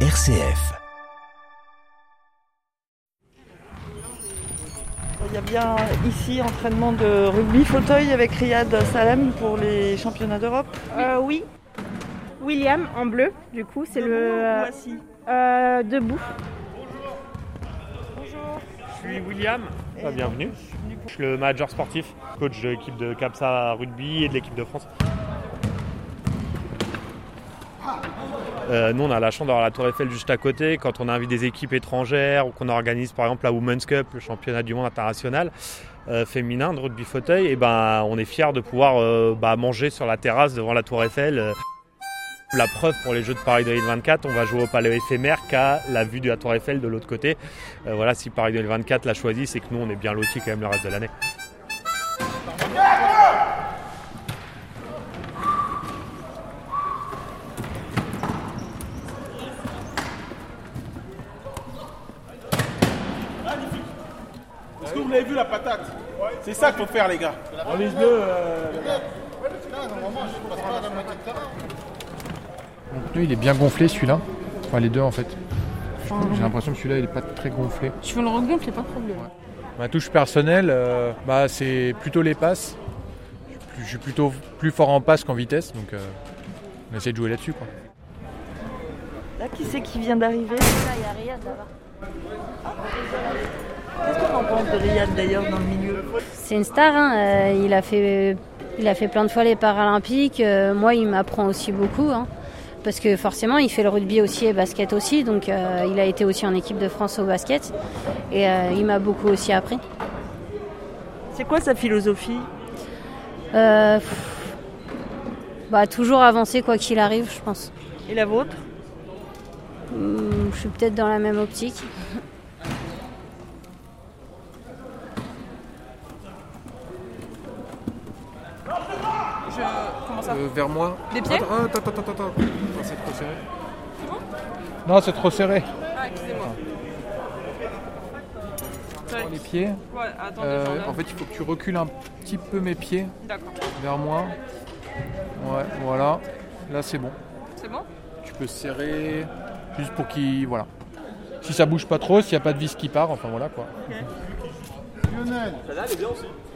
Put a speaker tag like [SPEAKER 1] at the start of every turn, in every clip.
[SPEAKER 1] RCF.
[SPEAKER 2] Il y a bien ici entraînement de rugby fauteuil avec Riyad Salem pour les championnats d'Europe.
[SPEAKER 3] Euh, oui. William en bleu, du coup, c'est le. euh,
[SPEAKER 2] assis?
[SPEAKER 3] euh, debout.
[SPEAKER 4] Je suis William, Ah, bienvenue. Je suis le manager sportif, coach de l'équipe de Capsa Rugby et de l'équipe de France. Euh, nous, on a la chance d'avoir la Tour Eiffel juste à côté. Quand on invite des équipes étrangères ou qu'on organise par exemple la Women's Cup, le championnat du monde international euh, féminin de rugby fauteuil, et ben, on est fiers de pouvoir euh, bah, manger sur la terrasse devant la Tour Eiffel. La preuve pour les Jeux de Paris 2024, on va jouer au Palais éphémère qu'à la vue de la Tour Eiffel de l'autre côté. Voilà, si Paris 2024 l'a choisi, c'est que nous, on est bien lotis quand même le reste de l'année.
[SPEAKER 5] L'avez vu la patate C'est ça qu'il faut faire les gars.
[SPEAKER 6] Mon pneu il est bien gonflé celui-là. Enfin les deux en fait. J'ai l'impression que celui-là il est pas très gonflé.
[SPEAKER 7] Je veux le regonfler, pas de problème.
[SPEAKER 6] Ma touche personnelle, euh, bah, c'est plutôt les passes. Je suis plutôt plus fort en passe qu'en vitesse, donc euh, on essaie de jouer là-dessus. quoi.
[SPEAKER 2] Là, qui c'est qui vient d'arriver? Qu'est-ce qu'on en pense de Riyad d'ailleurs dans le milieu?
[SPEAKER 8] C'est une star, hein, euh, il, a fait, il a fait plein de fois les Paralympiques. euh, moi, il m'apprend aussi beaucoup. hein, parce que forcément, il fait le rugby aussi et basket aussi. Donc, euh, il a été aussi en équipe de France au basket. Et euh, il m'a beaucoup aussi appris.
[SPEAKER 2] C'est quoi sa philosophie?
[SPEAKER 8] Euh, pff, bah, toujours avancer quoi qu'il arrive, je pense.
[SPEAKER 2] Et la vôtre?
[SPEAKER 8] Hum, je suis peut-être dans la même optique.
[SPEAKER 6] Vers moi.
[SPEAKER 7] Des pieds
[SPEAKER 6] Attends, attends, attends, attends, attends. Non, c'est trop serré. Non, c'est trop serré.
[SPEAKER 7] Ah, excusez-moi.
[SPEAKER 6] Prends les pieds.
[SPEAKER 7] Ouais, attendez,
[SPEAKER 6] Euh,
[SPEAKER 7] ai.
[SPEAKER 6] en fait, il faut que tu recules un petit peu mes pieds
[SPEAKER 7] D'accord.
[SPEAKER 6] vers moi. Ouais, voilà. Là, c'est bon.
[SPEAKER 7] C'est bon?
[SPEAKER 6] Tu peux serrer juste pour qu'il. Voilà. Si ça bouge pas trop, s'il n'y a pas de vis qui part, enfin voilà quoi.
[SPEAKER 5] Lionel.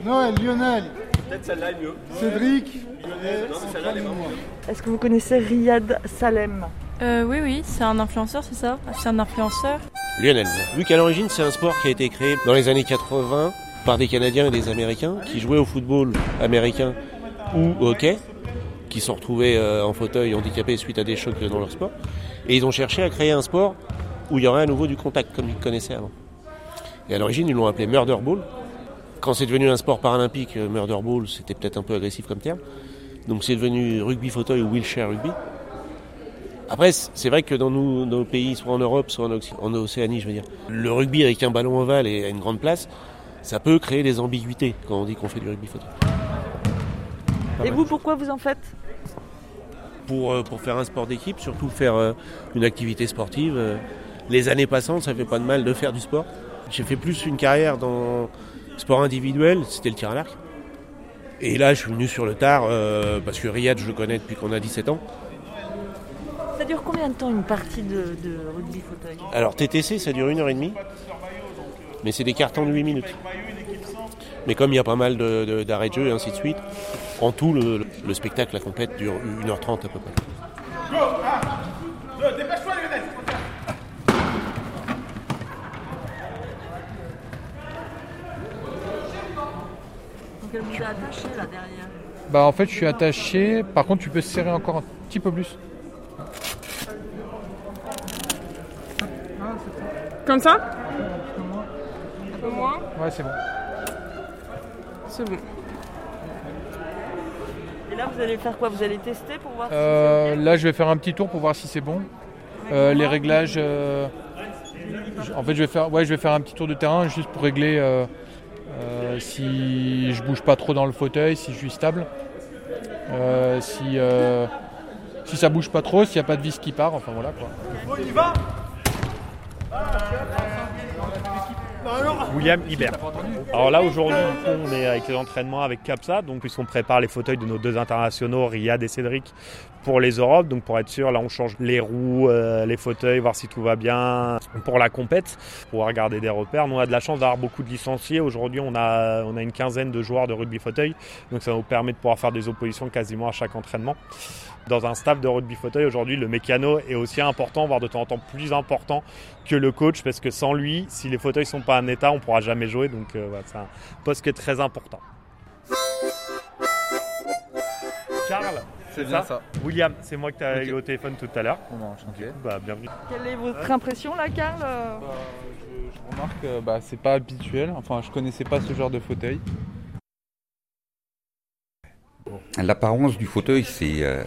[SPEAKER 5] Noël, Lionel. Peut-être celle-là est mieux. Cédric.
[SPEAKER 2] Est-ce que vous connaissez Riyad Salem?
[SPEAKER 7] Euh, Oui, oui, c'est un influenceur, c'est ça? C'est un influenceur
[SPEAKER 9] Lionel. Vu qu'à l'origine, c'est un sport qui a été créé dans les années 80 par des Canadiens et des Américains qui jouaient au football américain ou au hockey, qui sont retrouvés euh, en fauteuil handicapés suite à des chocs dans leur sport. Et ils ont cherché à créer un sport où il y aurait à nouveau du contact, comme ils connaissaient avant. Et à l'origine, ils l'ont appelé Murder Ball. Quand c'est devenu un sport paralympique, euh, Murder Ball, c'était peut-être un peu agressif comme terme. Donc c'est devenu rugby fauteuil ou wheelchair rugby. Après, c'est vrai que dans nos, nos pays, soit en Europe, soit en, Océanie, je veux dire, le rugby avec un ballon ovale et à une grande place, ça peut créer des ambiguïtés quand on dit qu'on fait du rugby fauteuil. Pas
[SPEAKER 2] Et vous, pourquoi vous en faites?
[SPEAKER 9] Pour, euh, pour faire un sport d'équipe, surtout faire euh, une activité sportive. les années passantes, ça fait pas de mal de faire du sport. J'ai fait plus une carrière dans sport individuel, c'était le tir à l'arc. Et là, je suis venu sur le tard euh, parce que Riyad, je le connais depuis qu'on a 17 ans.
[SPEAKER 2] Ça dure combien de temps une partie de, de rugby fauteuil?
[SPEAKER 9] Alors TTC, ça dure une heure et demie, mais c'est des cartons de 8 minutes. Mais comme il y a pas mal de- de- d'arrêts de, jeu et ainsi de suite, en tout, le, le spectacle, la complète, dure 1h30 à peu près.
[SPEAKER 5] Deux, Dépêche-toi Lionel.
[SPEAKER 2] Donc elle vous a attaché là derrière.
[SPEAKER 6] Bah en fait je suis attaché, par contre tu peux serrer encore un petit peu plus.
[SPEAKER 7] Comme ça? Un peu moins
[SPEAKER 6] Ouais c'est bon.
[SPEAKER 7] C'est bon.
[SPEAKER 2] Et là, vous allez faire quoi? Vous allez tester pour voir
[SPEAKER 6] Euh,
[SPEAKER 2] si
[SPEAKER 6] là je vais faire un petit tour pour voir si c'est bon. Euh, les réglages, euh, en fait je vais faire, ouais je vais faire un petit tour de terrain juste pour régler euh, si je bouge pas trop dans le fauteuil, si je suis stable, Euh, si euh, si ça bouge pas trop, s'il n'y a pas de vis qui part, enfin voilà quoi.
[SPEAKER 4] William Hibert. Alors là aujourd'hui on est avec les entraînements avec Capsa, donc puisqu'on prépare les fauteuils de nos deux internationaux, Riyad et Cédric, pour les Europes. Donc pour être sûr, là on change les roues, euh, les fauteuils, voir si tout va bien pour la compète, pour regarder des repères. Nous on a de la chance d'avoir beaucoup de licenciés. Aujourd'hui on a, on a une quinzaine de joueurs de rugby fauteuil, donc ça nous permet de pouvoir faire des oppositions quasiment à chaque entraînement. Dans un staff de rugby fauteuil aujourd'hui, le mécano est aussi important, voire de temps en temps plus important que le coach, parce que sans lui, si les fauteuils sont pas en état, on pourra jamais jouer. Donc euh, voilà, c'est un poste qui est très important. Charles,
[SPEAKER 6] C'est bien ça.
[SPEAKER 4] William, c'est moi que tu as eu au téléphone tout à l'heure.
[SPEAKER 6] Enchanté.
[SPEAKER 4] Bah, bienvenue.
[SPEAKER 2] Quelle est votre impression là, Karl euh
[SPEAKER 6] Bah, je, je remarque que bah, c'est pas habituel. Enfin, je connaissais pas ce genre de fauteuil.
[SPEAKER 1] L'apparence du fauteuil, c'est euh,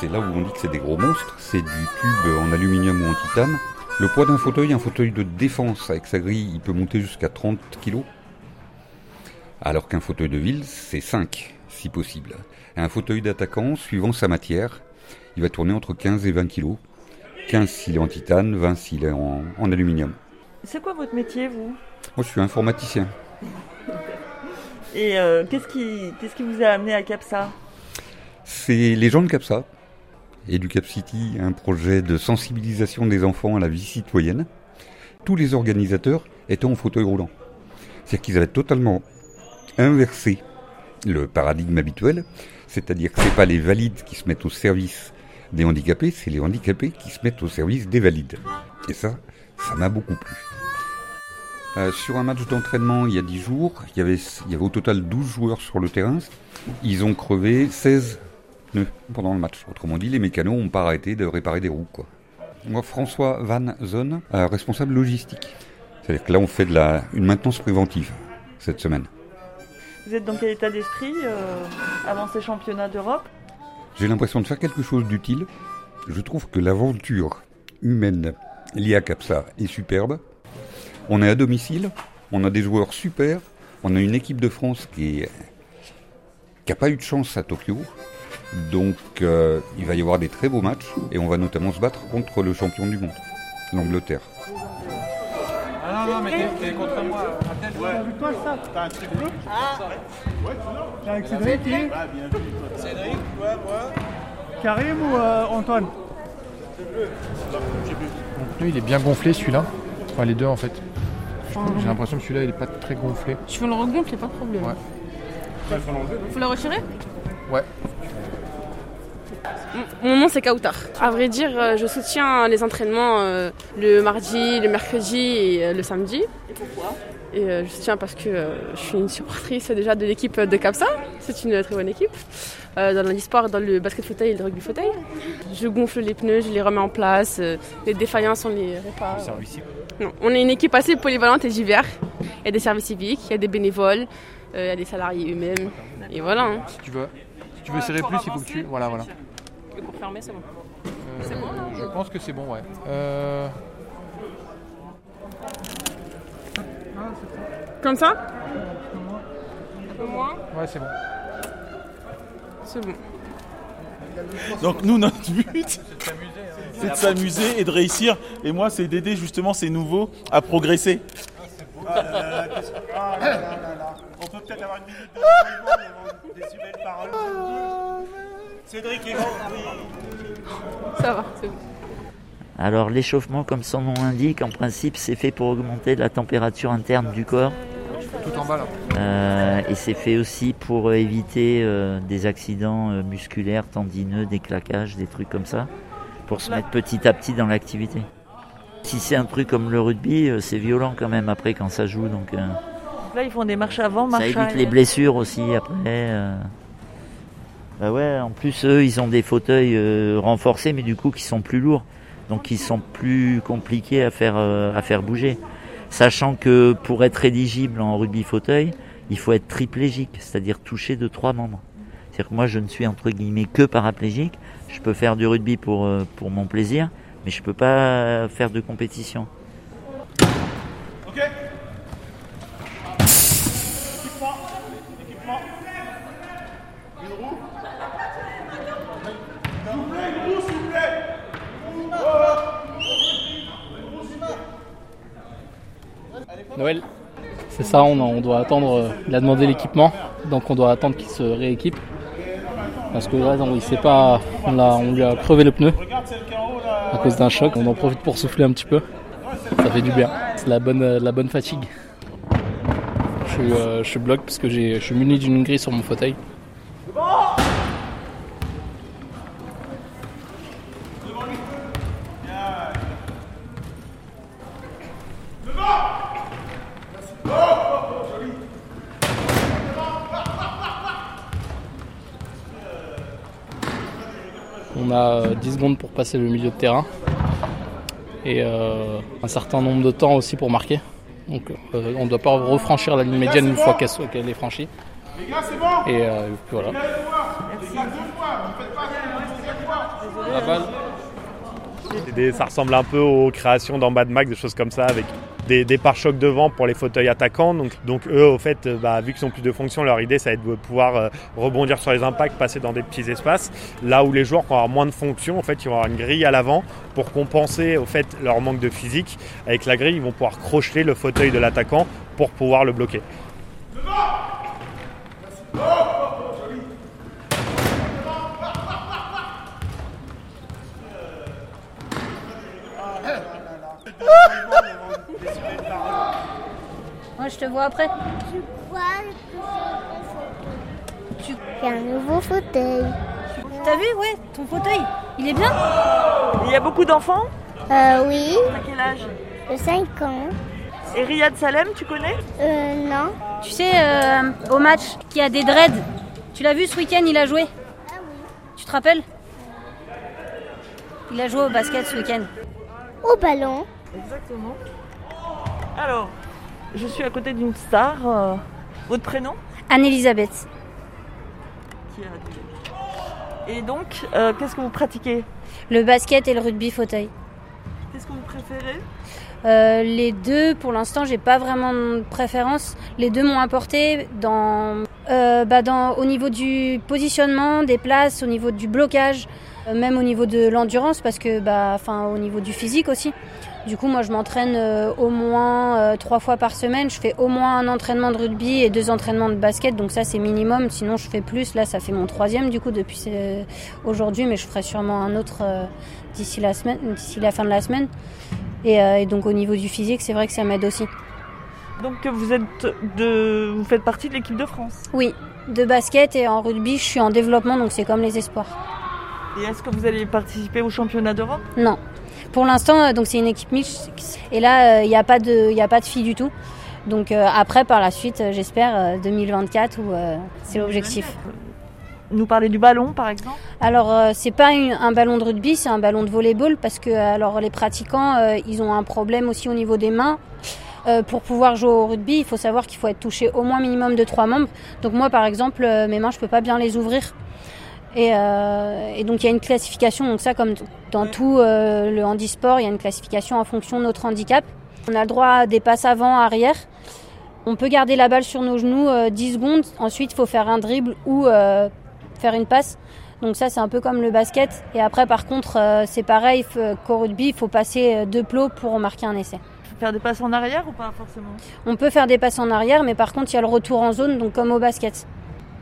[SPEAKER 1] c'est là où on dit que c'est des gros monstres. C'est du tube en aluminium ou en titane. Le poids d'un fauteuil, un fauteuil de défense avec sa grille, il peut monter jusqu'à 30 kg. Alors qu'un fauteuil de ville, c'est 5, si possible. Un fauteuil d'attaquant, suivant sa matière, il va tourner entre 15 et 20 kg. 15 s'il est en titane, 20 s'il est en, en aluminium.
[SPEAKER 2] C'est quoi votre métier, vous?
[SPEAKER 1] Moi, je suis informaticien.
[SPEAKER 2] Et euh, qu'est-ce qui, qu'est-ce qui vous a amené à Capsa?
[SPEAKER 1] C'est les gens de CAPSA et du Cap City, un projet de sensibilisation des enfants à la vie citoyenne. Tous les organisateurs étaient en fauteuil roulant. C'est-à-dire qu'ils avaient totalement inversé le paradigme habituel, c'est-à-dire que ce pas les valides qui se mettent au service des handicapés, c'est les handicapés qui se mettent au service des valides. Et ça, ça m'a beaucoup plu. Euh, sur un match d'entraînement il y a 10 jours, il y, avait, il y avait au total 12 joueurs sur le terrain. Ils ont crevé 16 pneus pendant le match. Autrement dit, les mécanos n'ont pas arrêté de réparer des roues. Quoi. Moi, François Van Zon, euh, responsable logistique. C'est-à-dire que là, on fait de la, une maintenance préventive cette semaine.
[SPEAKER 2] Vous êtes dans quel état d'esprit euh, avant ces championnats d'Europe?
[SPEAKER 1] J'ai l'impression de faire quelque chose d'utile. Je trouve que l'aventure humaine liée à Capsa est superbe. On est à domicile, on a des joueurs super, on a une équipe de France qui n'a pas eu de chance à Tokyo. Donc euh, il va y avoir des très beaux matchs et on va notamment se battre contre le champion du monde, l'Angleterre.
[SPEAKER 6] Ah non, non, mais t'es contre moi.
[SPEAKER 5] T'as un truc bleu
[SPEAKER 10] Avec Cédric qui est
[SPEAKER 5] Ah, bien vu. Cédric, toi, moi.
[SPEAKER 10] Karim ou euh, Antoine
[SPEAKER 6] Mon pneu, il est bien gonflé celui-là. Enfin, les deux en fait. J'ai l'impression que celui-là, il est pas très gonflé.
[SPEAKER 7] Je veux le regonfler, pas de problème.
[SPEAKER 6] Ouais.
[SPEAKER 7] Faut le retirer?
[SPEAKER 6] Ouais.
[SPEAKER 11] Mon nom c'est Kautar. À vrai dire, euh, je soutiens les entraînements euh, le mardi, le mercredi et euh, le samedi.
[SPEAKER 2] Et pourquoi?
[SPEAKER 11] Et euh, je soutiens parce que euh, je suis une supportrice déjà de l'équipe de Capsa. C'est une très bonne équipe. Euh, dans l'histoire, dans le basket fauteuil et le rugby fauteuil. Je gonfle les pneus, je les remets en place. euh, les défaillances, on les répare. Non, on est une équipe assez polyvalente et divers. Il y a des services civiques, il y a des bénévoles, euh, il y a des salariés eux-mêmes. Et voilà. hein.
[SPEAKER 6] Si tu veux, si tu veux serrer plus, il faut que tu. Voilà, voilà.
[SPEAKER 7] Et pour fermer, c'est bon.
[SPEAKER 6] Euh, Je pense que c'est bon, ouais. Euh,
[SPEAKER 11] Comme ça
[SPEAKER 7] Un peu moins
[SPEAKER 6] Ouais, c'est bon.
[SPEAKER 11] C'est bon.
[SPEAKER 5] Donc nous, notre but, c'est de s'amuser et de réussir. Et moi, c'est d'aider justement ces nouveaux à progresser. On peut peut-être avoir une minute de des belles paroles. Cédric est
[SPEAKER 11] Ça va, c'est bon.
[SPEAKER 12] Alors l'échauffement, comme son nom l'indique, en principe c'est fait pour augmenter la température interne du corps.
[SPEAKER 6] Tout en bas là.
[SPEAKER 12] Euh, et c'est fait aussi pour euh, éviter euh, des accidents euh, musculaires, tendineux, des claquages, des trucs comme ça, pour se mettre petit à petit dans l'activité. Si c'est un truc comme le rugby, euh, c'est violent quand même après quand ça joue, donc euh,
[SPEAKER 2] Là, ils font des marches avant,
[SPEAKER 12] ça
[SPEAKER 2] marches
[SPEAKER 12] évite
[SPEAKER 2] arrière.
[SPEAKER 12] les blessures aussi après. Bah ouais, en plus eux, ils ont des fauteuils euh, renforcés, mais du coup qui sont plus lourds, donc qui sont plus compliqués à faire euh, à faire bouger. Sachant que pour être éligible en rugby fauteuil, il faut être triplégique, c'est-à-dire touché de trois membres. C'est-à-dire que moi, je ne suis entre guillemets que paraplégique. Je peux faire du rugby pour euh, pour mon plaisir, mais je peux pas faire de compétition.
[SPEAKER 5] Équipement. Équipement. Une roue. S'il vous plaît, une roue, s'il vous plaît. Une roue,
[SPEAKER 13] Noël. C'est ça, on, on doit attendre. euh, Il a demandé l'équipement, donc on doit attendre qu'il se rééquipe. Parce que là, non, il sait pas. On, on lui a crevé le pneu à cause d'un choc. On en profite pour souffler un petit peu. Ça fait du bien. C'est la bonne, euh, la bonne fatigue. Je euh, je suis bloc parce que je suis muni d'une grille sur mon fauteuil. On a euh, 10 secondes pour passer le milieu de terrain. Et euh, un certain nombre de temps aussi pour marquer. Donc euh, on ne doit pas refranchir la ligne médiane une fois qu'elle est franchie. Et euh, puis voilà.
[SPEAKER 4] Ça ressemble un peu aux créations dans Mad Max, des choses comme ça, avec des, pare-chocs devant pour les fauteuils attaquants. Donc, eux, au fait, euh, bah, vu qu'ils ont plus de fonctions, leur idée, ça va être de pouvoir euh, rebondir sur les impacts, passer dans des petits espaces. Là où les joueurs qui vont avoir moins de fonctions, en fait, ils vont avoir une grille à l'avant pour compenser leur manque de physique. Avec la grille, ils vont pouvoir crocheter le fauteuil de l'attaquant pour pouvoir le bloquer.
[SPEAKER 8] Je te vois après.
[SPEAKER 14] Tu fais un nouveau fauteuil.
[SPEAKER 8] T'as vu, ouais, ton fauteuil, il est bien
[SPEAKER 2] Il y a beaucoup d'enfants
[SPEAKER 14] Euh, oui.
[SPEAKER 2] À quel âge
[SPEAKER 14] De 5 ans.
[SPEAKER 2] Et Riyad Salem, tu connais
[SPEAKER 14] Euh, non.
[SPEAKER 8] Tu sais, euh, au match, qui a des dreads. Tu l'as vu ce week-end, il a joué Tu te rappelles? Il a joué au basket ce week-end.
[SPEAKER 14] Au ballon.
[SPEAKER 2] Exactement. Alors, je suis à côté d'une star. euh, votre prénom?
[SPEAKER 8] Anne-Elisabeth.
[SPEAKER 2] Et donc, euh, qu'est-ce que vous pratiquez?
[SPEAKER 8] Le basket et le rugby fauteuil.
[SPEAKER 2] Qu'est-ce que vous préférez?
[SPEAKER 8] Euh, les deux, pour l'instant, j'ai pas vraiment de préférence. Les deux m'ont apporté dans, euh, bah, dans, au niveau du positionnement des places, au niveau du blocage, euh, même au niveau de l'endurance, parce que, bah, enfin, au niveau du physique aussi. Du coup, moi, je m'entraîne euh, au moins euh, trois fois par semaine. Je fais au moins un entraînement de rugby et deux entraînements de basket, donc ça, c'est minimum. Sinon, je fais plus. Là, ça fait mon troisième, du coup, depuis euh, aujourd'hui, mais je ferai sûrement un autre d'ici la semaine, d'ici la fin de la semaine. Et, et donc au niveau du physique, c'est vrai que ça m'aide aussi.
[SPEAKER 2] Donc vous êtes de, vous faites partie de l'équipe de France.
[SPEAKER 8] Oui, de basket et en rugby, je suis en développement, donc c'est comme les espoirs.
[SPEAKER 2] Et est-ce que vous allez participer au championnat d'Europe?
[SPEAKER 8] Non. Pour l'instant, euh, donc c'est une équipe mixte. Et là, il n'y a pas de, il a pas de filles du tout. Donc euh, après, par la suite, euh, j'espère euh, 2024 où euh, c'est l'objectif.
[SPEAKER 2] Nous parler du ballon, par exemple?
[SPEAKER 8] Alors euh, c'est pas une- un ballon de rugby, c'est un ballon de volleyball parce que alors les pratiquants, euh, ils ont un problème aussi au niveau des mains. Euh, pour pouvoir jouer au rugby, il faut savoir qu'il faut être touché au moins minimum de trois membres. Donc moi, par exemple, euh, mes mains, je peux pas bien les ouvrir. Et, euh, et donc il y a une classification. Donc ça, comme dans tout euh, le handisport, il y a une classification en fonction de notre handicap. On a le droit à des passes avant, arrière. On peut garder la balle sur nos genoux euh, 10 secondes. Ensuite, il faut faire un dribble ou euh, faire une passe. Donc ça, c'est un peu comme le basket. Et après, par contre, euh, c'est pareil qu'au rugby, il faut passer deux plots pour marquer un essai.
[SPEAKER 2] Faire des passes en arrière ou pas forcément?
[SPEAKER 8] On peut faire des passes en arrière, mais par contre, il y a le retour en zone, donc comme au basket.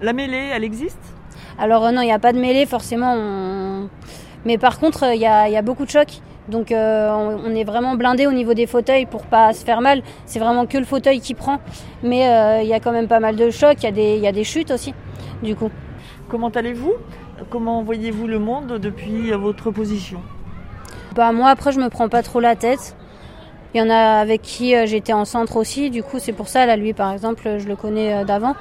[SPEAKER 2] La mêlée, elle existe?
[SPEAKER 8] Alors euh, non, il n'y a pas de mêlée, forcément. on- Mais par contre, euh, il y y a beaucoup de chocs. Donc euh, on, on est vraiment blindé au niveau des fauteuils pour pas se faire mal. C'est vraiment que le fauteuil qui prend. Mais euh, il y a quand même pas mal de chocs, il y, a des- il y a des chutes aussi, du coup.
[SPEAKER 2] Comment allez-vous? Comment voyez-vous le monde depuis votre position?
[SPEAKER 8] Bah moi après je me prends pas trop la tête. Il y en a avec qui j'étais en centre aussi, du coup c'est pour ça là lui par exemple je le connais d'avant.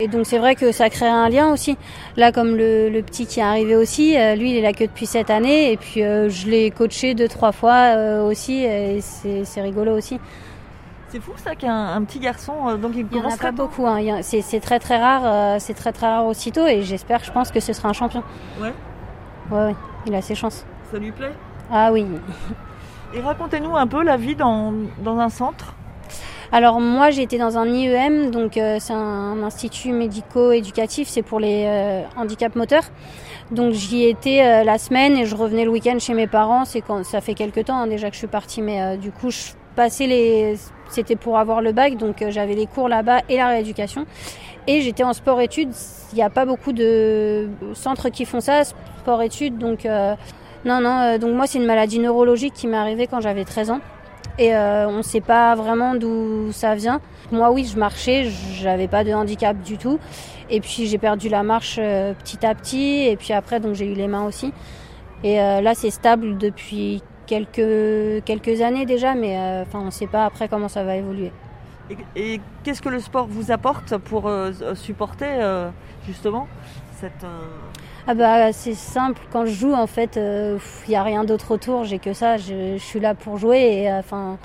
[SPEAKER 8] Et donc c'est vrai que ça crée un lien aussi. Là comme le, le petit qui est arrivé aussi, euh, lui il est là que depuis cette année et puis euh, je l'ai coaché deux trois fois euh, aussi et c'est rigolo aussi.
[SPEAKER 2] C'est fou ça qu'un un petit garçon, donc il
[SPEAKER 8] Il
[SPEAKER 2] commence
[SPEAKER 8] a
[SPEAKER 2] très
[SPEAKER 8] pas
[SPEAKER 2] tôt.
[SPEAKER 8] beaucoup, hein. C'est très très rare, c'est très très rare aussitôt et j'espère, je pense que ce sera un champion.
[SPEAKER 2] Ouais,
[SPEAKER 8] Ouais ouais, il a ses chances.
[SPEAKER 2] ça lui plaît?
[SPEAKER 8] Ah oui.
[SPEAKER 2] Et racontez-nous un peu la vie dans, dans un centre.
[SPEAKER 8] Alors moi été dans un IEM, donc euh, c'est un institut médico-éducatif, c'est pour les euh, handicaps moteurs. Donc j'y étais euh, la semaine et je revenais le week-end chez mes parents. C'est quand ça fait quelques temps hein, déjà que je suis partie, mais euh, du coup je passé les. C'était pour avoir le bac, donc euh, j'avais les cours là-bas et la rééducation. Et j'étais en sport-études. Il n'y a pas beaucoup de centres qui font ça, sport-études. Donc, euh, non, non. donc, moi, c'est une maladie neurologique qui m'est arrivée quand j'avais 13 ans. Et euh, on ne sait pas vraiment d'où ça vient. Moi, oui, je marchais, j'avais pas de handicap du tout. Et puis, j'ai perdu la marche euh, petit à petit. Et puis après, donc, j'ai eu les mains aussi. Et euh, là, c'est stable depuis quelques, années déjà, mais enfin, on ne sait pas après comment ça va évoluer.
[SPEAKER 2] Et, qu'est-ce que le sport vous apporte pour supporter justement cette... euh,
[SPEAKER 8] Ah bah c'est simple, quand je joue en fait, il n'y a rien d'autre autour, j'ai que ça, je, je suis là pour jouer et euh, enfin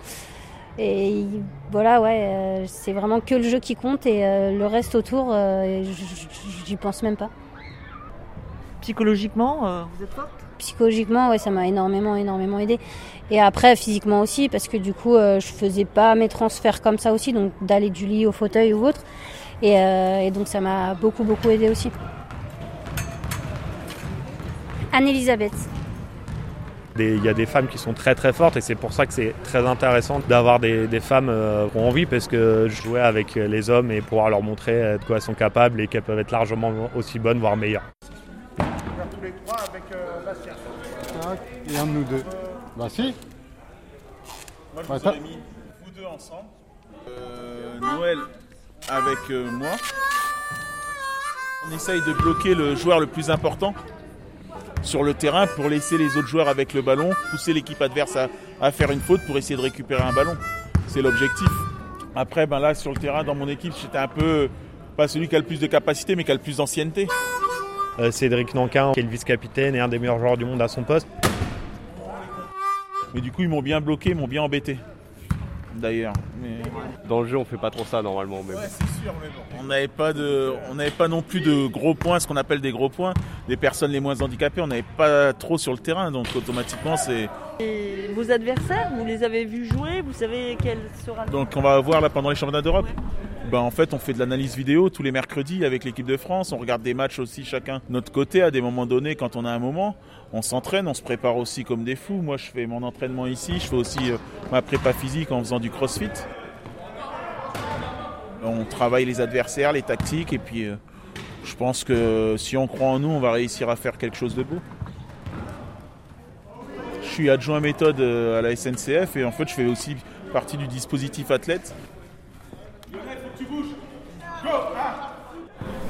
[SPEAKER 8] et voilà ouais, euh, c'est vraiment que le jeu qui compte et euh, le reste autour, euh, j'y pense même pas.
[SPEAKER 2] Psychologiquement, euh, vous êtes forte?
[SPEAKER 8] Psychologiquement, ouais, ça m'a énormément, énormément aidé. Et après, physiquement aussi, parce que du coup, euh, je faisais pas mes transferts comme ça aussi, donc d'aller du lit au fauteuil ou autre. Et, euh, et donc, ça m'a beaucoup, beaucoup aidé aussi. Anne-Elisabeth.
[SPEAKER 4] Il y a des femmes qui sont très très fortes et c'est pour ça que c'est très intéressant d'avoir des, des femmes euh, qui ont envie parce que jouer avec les hommes et pouvoir leur montrer euh, de quoi elles sont capables et qu'elles peuvent être largement aussi bonnes, voire meilleures.
[SPEAKER 10] tous les trois avec Bastien. Et un de nous deux. Bah si.
[SPEAKER 5] Moi, je
[SPEAKER 10] Bah,
[SPEAKER 5] vous aurais mis vous deux ensemble. Euh, Noël avec euh, moi. On essaye de bloquer le joueur le plus important sur le terrain pour laisser les autres joueurs avec le ballon, pousser l'équipe adverse à, à faire une faute pour essayer de récupérer un ballon. C'est l'objectif. Après, ben là, sur le terrain, dans mon équipe, j'étais un peu pas celui qui a le plus de capacité, mais qui a le plus d'ancienneté.
[SPEAKER 4] Euh, Cédric Nankin, qui est le vice-capitaine et un des meilleurs joueurs du monde à son poste.
[SPEAKER 5] Mais du coup, ils m'ont bien bloqué, ils m'ont bien embêté. D'ailleurs. Mais...
[SPEAKER 15] Dans le jeu, on fait pas trop ça normalement. Mais bon.
[SPEAKER 5] On n'avait pas de, on n'avait pas non plus de gros points, ce qu'on appelle des gros points, des personnes les moins handicapées. On n'avait pas trop sur le terrain, donc automatiquement c'est.
[SPEAKER 2] Et vos adversaires, vous les avez vus jouer, vous savez quel sera...
[SPEAKER 5] Donc on va voir là pendant les championnats d'Europe. Ben, en fait, on fait de l'analyse vidéo tous les mercredis avec l'équipe de France. On regarde des matchs aussi chacun de notre côté à des moments donnés quand on a un moment. On s'entraîne, on se prépare aussi comme des fous. Moi, je fais mon entraînement ici. Je fais aussi euh, ma prépa physique en faisant du crossfit. On travaille les adversaires, les tactiques, et puis euh, je pense que si on croit en nous, on va réussir à faire quelque chose de beau. Je suis adjoint méthode euh, à la SNCF et en fait, je fais aussi partie du dispositif athlète.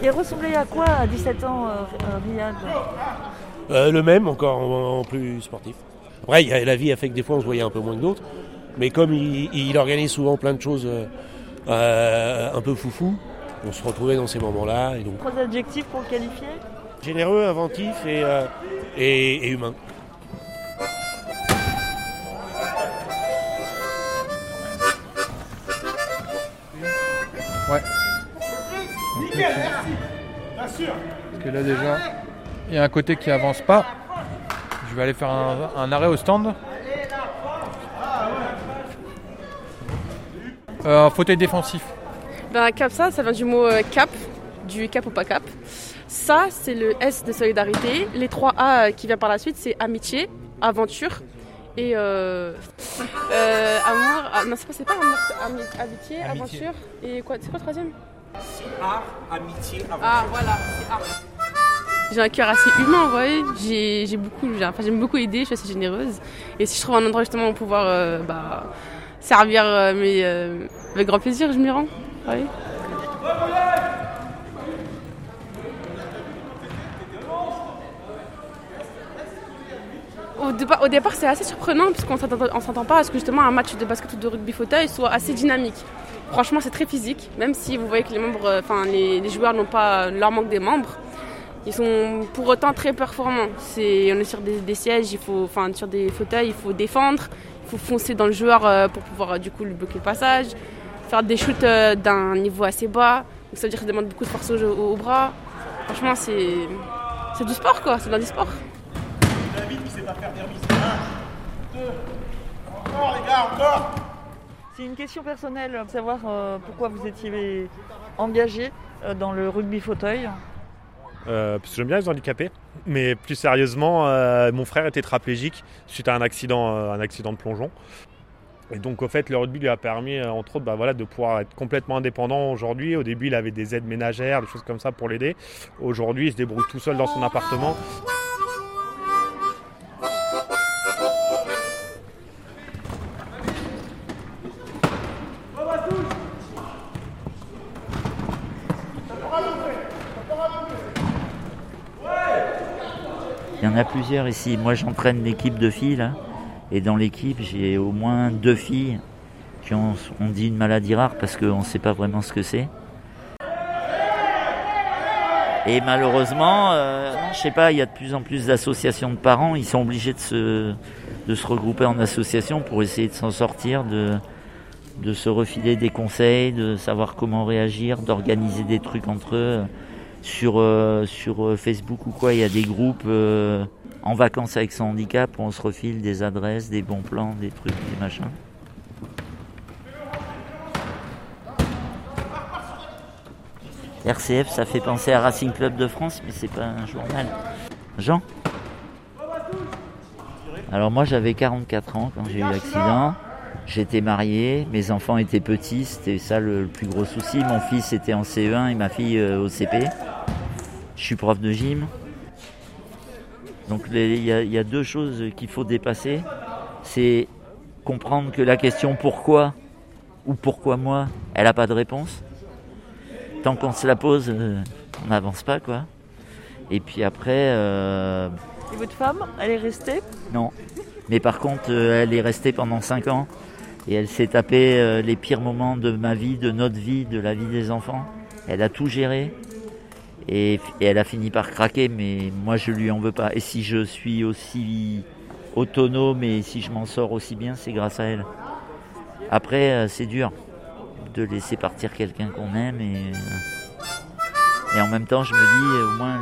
[SPEAKER 2] Il ressemblait à quoi à 17 ans, euh, euh, Riyad
[SPEAKER 9] Euh, le même, encore en, en plus sportif. Après, y a- la vie a fait que des fois on se voyait un peu moins que d'autres. Mais comme il, il organise souvent plein de choses euh, un peu foufou, on se retrouvait dans ces moments-là. Et donc,
[SPEAKER 2] Trois adjectifs pour le qualifier
[SPEAKER 9] généreux, inventif et, euh, et, et humain.
[SPEAKER 6] Ouais.
[SPEAKER 5] Nickel, merci.
[SPEAKER 6] Parce que là déjà, il y a un côté qui avance pas. Je vais aller faire un, un arrêt au stand. Euh, un fauteuil défensif.
[SPEAKER 11] Ben, cap ça, ça vient du mot euh, cap, du cap ou pas cap. Ça, c'est le S de solidarité. Les trois A euh, qui vient par la suite, c'est amitié, aventure et euh, euh, amour. Ah, non, c'est pas, pas amour, amitié,
[SPEAKER 9] Amitié.
[SPEAKER 11] aventure et quoi C'est quoi le troisième?
[SPEAKER 9] Art, amitié,
[SPEAKER 11] Ah, voilà, c'est art. J'ai un cœur assez humain, vous voyez. J'ai, j'ai beaucoup, j'ai- enfin, j'aime beaucoup aider, je suis assez généreuse. Et si je trouve un endroit justement où pouvoir euh, bah, servir, euh, mais euh, avec grand plaisir, je m'y rends. vous voyez. Au départ, au départ, c'est assez surprenant parce qu'on s'attend, on s'attend pas à ce que justement un match de basket ou de rugby fauteuil soit assez dynamique. Franchement, c'est très physique, même si vous voyez que les euh, joueurs n'ont pas leur manque des membres. Ils sont pour autant très performants. On est sur des, sièges, il faut, enfin sur des fauteuils, il faut défendre, il faut foncer dans le joueur euh, pour pouvoir euh, du coup lui bloquer le passage, faire des shoots euh, d'un niveau assez bas. Donc ça veut dire que ça demande beaucoup de force au, bras. Franchement, c'est, du sport quoi, c'est dans du sport.
[SPEAKER 5] David qui sait pas faire des. Un, deux, encore les gars, encore.
[SPEAKER 2] C'est une question personnelle, savoir euh, pourquoi vous étiez engagé euh, dans le rugby fauteuil.
[SPEAKER 4] Euh, parce que j'aime bien les handicapés. Mais plus sérieusement, mon frère est tétraplégique suite à un accident, un accident de plongeon. Et donc, au fait, le rugby lui a permis, entre autres, bah, de pouvoir être complètement indépendant aujourd'hui. Au début, il avait des aides ménagères, des choses comme ça pour l'aider. Aujourd'hui, il se débrouille tout seul dans son appartement.
[SPEAKER 12] En a plusieurs ici. Moi, j'entraîne l'équipe de filles, là. Et dans l'équipe, j'ai au moins deux filles qui ont, on dit une maladie rare parce qu'on ne sait pas vraiment ce que c'est. Et malheureusement, euh, je sais pas, il y a de plus en plus d'associations de parents. Ils sont obligés de se, de se regrouper en association pour essayer de s'en sortir, de, de se refiler des conseils, de savoir comment réagir, d'organiser des trucs entre eux. Sur, euh, sur euh, Facebook ou quoi, il y a des groupes euh, en vacances avec son handicap où on se refile des adresses, des bons plans, des trucs, des machins. RCF, ça fait penser à Racing Club de France, mais c'est pas un journal. Jean? Alors moi j'avais 44 ans quand j'ai eu l'accident. J'étais marié, mes enfants étaient petits, c'était ça le, plus gros souci. Mon fils était en CE1 et ma fille au CP. Je suis prof de gym. Donc il y, a- il y a deux choses qu'il faut dépasser. C'est comprendre que la question pourquoi ou pourquoi moi, elle n'a pas de réponse. Tant qu'on se la pose, euh, on n'avance pas quoi. Et puis après, euh,
[SPEAKER 2] Et votre femme, elle est restée?
[SPEAKER 12] Non. Mais par contre, euh, elle est restée pendant 5 ans et elle s'est tapé euh, les pires moments de ma vie, de notre vie, de la vie des enfants. Elle a tout géré et, elle a fini par craquer, mais moi je lui en veux pas. Et si je suis aussi autonome et si je m'en sors aussi bien, c'est grâce à elle. Après, euh, c'est dur de laisser partir quelqu'un qu'on aime et. euh, en même temps, je me dis, euh, au moins,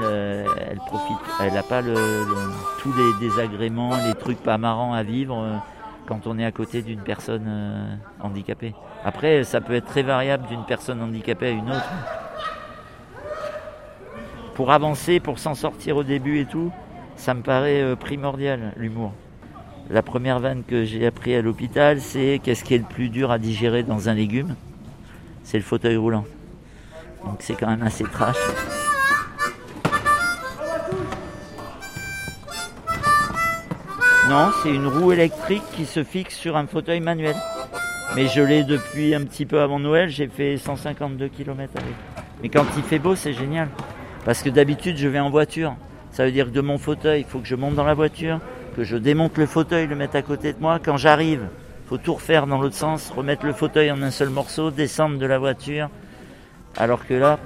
[SPEAKER 12] elle, profite. Elle n'a pas tous les désagréments, les trucs pas marrants à vivre quand on est à côté d'une personne handicapée. Après, ça peut être très variable d'une personne handicapée à une autre. Pour avancer, pour s'en sortir au début et tout, ça me paraît euh, primordial, l'humour. La première vanne que j'ai appris à l'hôpital, c'est qu'est-ce qui est le plus dur à digérer dans un légume? C'est le fauteuil roulant. Donc c'est quand même assez trash. Non, c'est une roue électrique qui se fixe sur un fauteuil manuel. Mais je l'ai depuis un petit peu avant Noël, j'ai fait 152 km avec. Mais quand il fait beau, c'est génial. Parce que d'habitude, je vais en voiture. Ça veut dire que de mon fauteuil, il faut que je monte dans la voiture, que je démonte le fauteuil, le mettre à côté de moi. Quand j'arrive, il faut tout refaire dans l'autre sens, remettre le fauteuil en un seul morceau, descendre de la voiture. Alors que là,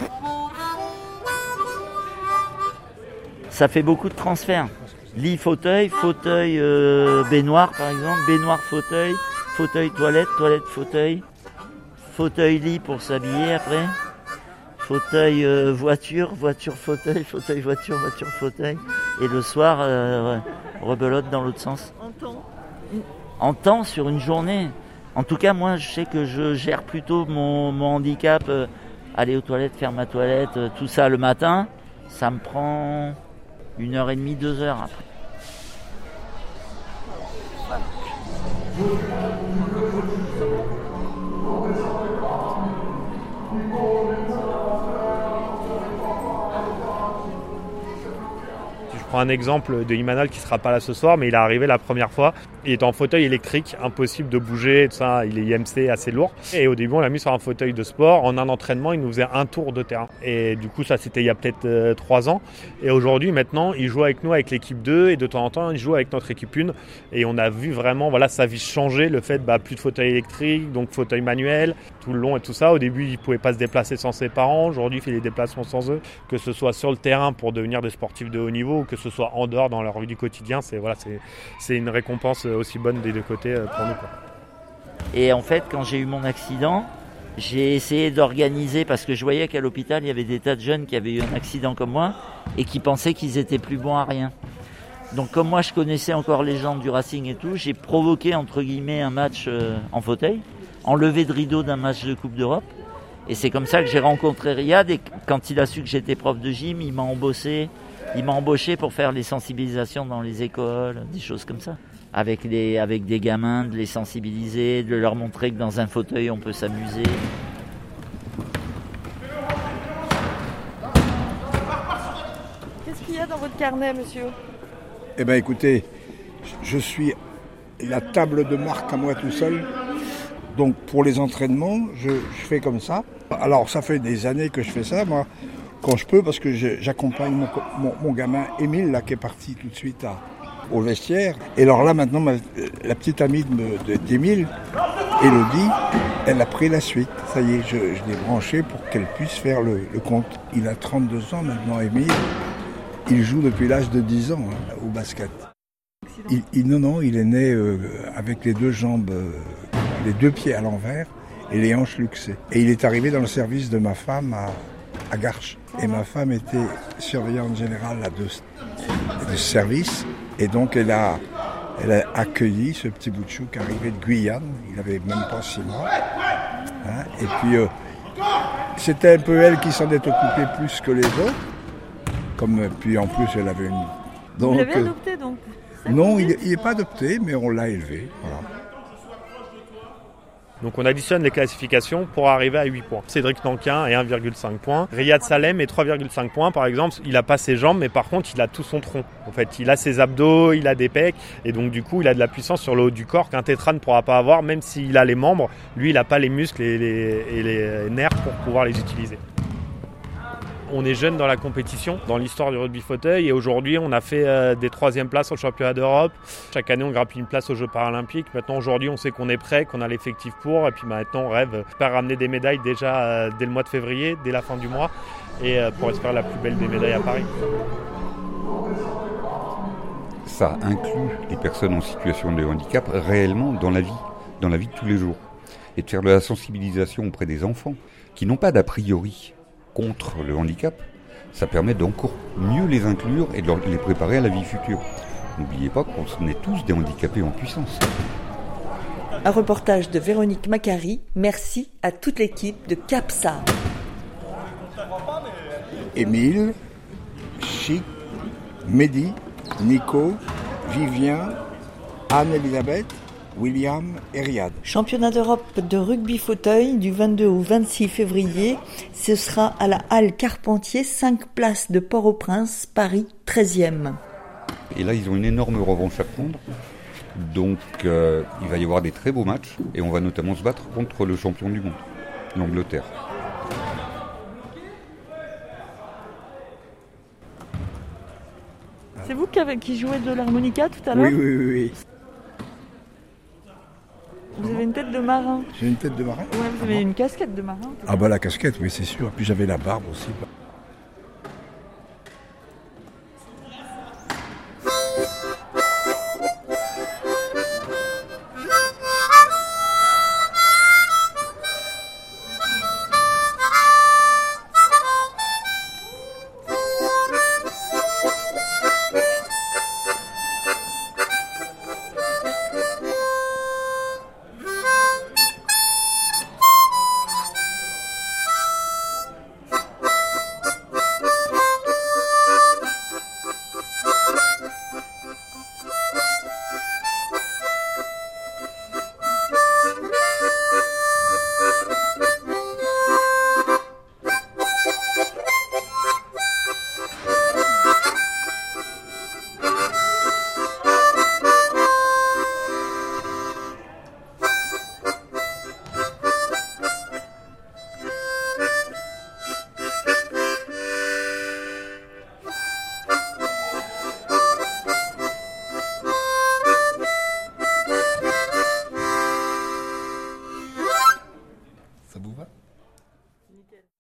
[SPEAKER 12] ça fait beaucoup de transferts. Lit fauteuil, fauteuil euh, baignoire par exemple, baignoire fauteuil, fauteuil toilette, toilette fauteuil, fauteuil lit pour s'habiller après, fauteuil euh, voiture, voiture fauteuil, fauteuil voiture, voiture fauteuil, et le soir euh, rebelote dans l'autre sens.
[SPEAKER 2] En temps
[SPEAKER 12] En temps sur une journée. En tout cas, moi, je sais que je gère plutôt mon, mon handicap. euh, aller aux toilettes, faire ma toilette, euh, tout ça le matin. Ça me prend une heure et demie, deux heures après.
[SPEAKER 4] Prends un exemple de Imanal qui sera pas là ce soir, mais il est arrivé la première fois. Il est en fauteuil électrique, impossible de bouger, tout ça. Il est IMC assez lourd. Et au début, on l'a mis sur un fauteuil de sport. En un entraînement, il nous faisait un tour de terrain. Et du coup, ça, c'était il y a peut-être euh, trois ans. Et aujourd'hui, maintenant, il joue avec nous, avec l'équipe 2. Et de temps en temps, il joue avec notre équipe 1. Et on a vu vraiment, voilà, sa vie changer. Le fait, bah, plus de fauteuil électrique, donc fauteuil manuel, tout le long et tout ça. Au début, il pouvait pas se déplacer sans ses parents. Aujourd'hui, il fait des déplacements sans eux. Que ce soit sur le terrain pour devenir des sportifs de haut niveau ou que ce soit en dehors dans leur vie du quotidien. C'est, voilà, c'est, c'est une récompense aussi bonne des deux côtés euh, pour nous.
[SPEAKER 12] Et en fait, quand j'ai eu mon accident, j'ai essayé d'organiser parce que je voyais qu'à l'hôpital, il y avait des tas de jeunes qui avaient eu un accident comme moi et qui pensaient qu'ils étaient plus bons à rien. Donc comme moi je connaissais encore les gens du Racing et tout, j'ai provoqué entre guillemets un match euh, en fauteuil, en levée de rideau d'un match de Coupe d'Europe. Et c'est comme ça que j'ai rencontré Riyad et quand il a su que j'étais prof de gym, il m'a embauché, il m'a embauché pour faire les sensibilisations dans les écoles, des choses comme ça. Avec, les, avec des gamins, de les sensibiliser, de leur montrer que dans un fauteuil on peut s'amuser.
[SPEAKER 2] Qu'est-ce qu'il y a dans votre carnet, monsieur?
[SPEAKER 16] Eh bien écoutez, je suis la table de marque à moi tout seul. Donc pour les entraînements, je, je fais comme ça. Alors ça fait des années que je fais ça, moi, quand je peux, parce que j'accompagne mon, mon- mon gamin Émile, là, qui est parti tout de suite à- au vestiaire. Et alors là, maintenant, ma- la petite amie de me- de- d'Émile, Elodie, elle a pris la suite. Ça y est, je, l'ai branché pour qu'elle puisse faire le, le compte. Il a 32 ans maintenant, Émile. Il joue depuis l'âge de 10 ans hein, au basket. Il, non, non, il est né euh, avec les deux jambes, euh, les deux pieds à l'envers et les hanches luxées. Et il est arrivé dans le service de ma femme à, à Garches. Et ma femme était surveillante générale de, de ce service. Et donc elle a, elle a accueilli ce petit bout de chou qui arrivait de Guyane. Il avait même pas six mois. Hein, Et puis euh, c'était un peu elle qui s'en est occupée plus que les autres. Comme euh, puis en plus elle avait une.
[SPEAKER 2] Vous l'avez
[SPEAKER 16] euh,
[SPEAKER 2] adopté donc?
[SPEAKER 16] Non, il n'est pas adopté, mais on l'a élevé. Voilà.
[SPEAKER 4] Donc on additionne les classifications pour arriver à 8 points. Cédric Nanquin est 1,5 points. Riyad Salem est 3,5 points par exemple. Il n'a pas ses jambes mais par contre il a tout son tronc. En fait il a ses abdos, il a des pecs et donc du coup il a de la puissance sur le haut du corps qu'un tétra ne pourra pas avoir même s'il a les membres. Lui il n'a pas les muscles et les, et les nerfs pour pouvoir les utiliser. On est jeune dans la compétition, dans l'histoire du rugby fauteuil, et aujourd'hui on a fait euh, des troisièmes places au championnat d'Europe. Chaque année on grappille une place aux Jeux paralympiques. Maintenant aujourd'hui on sait qu'on est prêt, qu'on a l'effectif pour, et puis maintenant on rêve, j'espère ramener des médailles déjà euh, dès le mois de février, dès la fin du mois, et euh, pour espérer la plus belle des médailles à Paris.
[SPEAKER 1] Ça inclut les personnes en situation de handicap réellement dans la vie, dans la vie de tous les jours. Et de faire de la sensibilisation auprès des enfants qui n'ont pas d'a priori contre le handicap, ça permet d'encore mieux les inclure et de les préparer à la vie future. N'oubliez pas qu'on est tous des handicapés en puissance.
[SPEAKER 17] Un reportage de Véronique Macari. Merci à toute l'équipe de CAPSA.
[SPEAKER 16] Émile, Chic, Mehdi, Nico, Vivien, Anne-Elisabeth, William et Riyad.
[SPEAKER 17] Championnat d'Europe de rugby fauteuil du 22 au 26 février. Ce sera à la Halle Carpentier, 5 places de Port-au-Prince, Paris 13e.
[SPEAKER 1] Et là, ils ont une énorme revanche à prendre. Donc, euh, il va y avoir des très beaux matchs. Et on va notamment se battre contre le champion du monde, l'Angleterre.
[SPEAKER 2] C'est vous qui, avez, qui jouez de l'harmonica tout à l'heure?
[SPEAKER 16] Oui, oui, oui, oui.
[SPEAKER 2] Vous avez une tête de marin.
[SPEAKER 16] J'ai une tête de marin.
[SPEAKER 2] Ouais, vous avez une casquette de marin.
[SPEAKER 16] Ah bah la casquette, oui, c'est sûr. Puis j'avais la barbe aussi.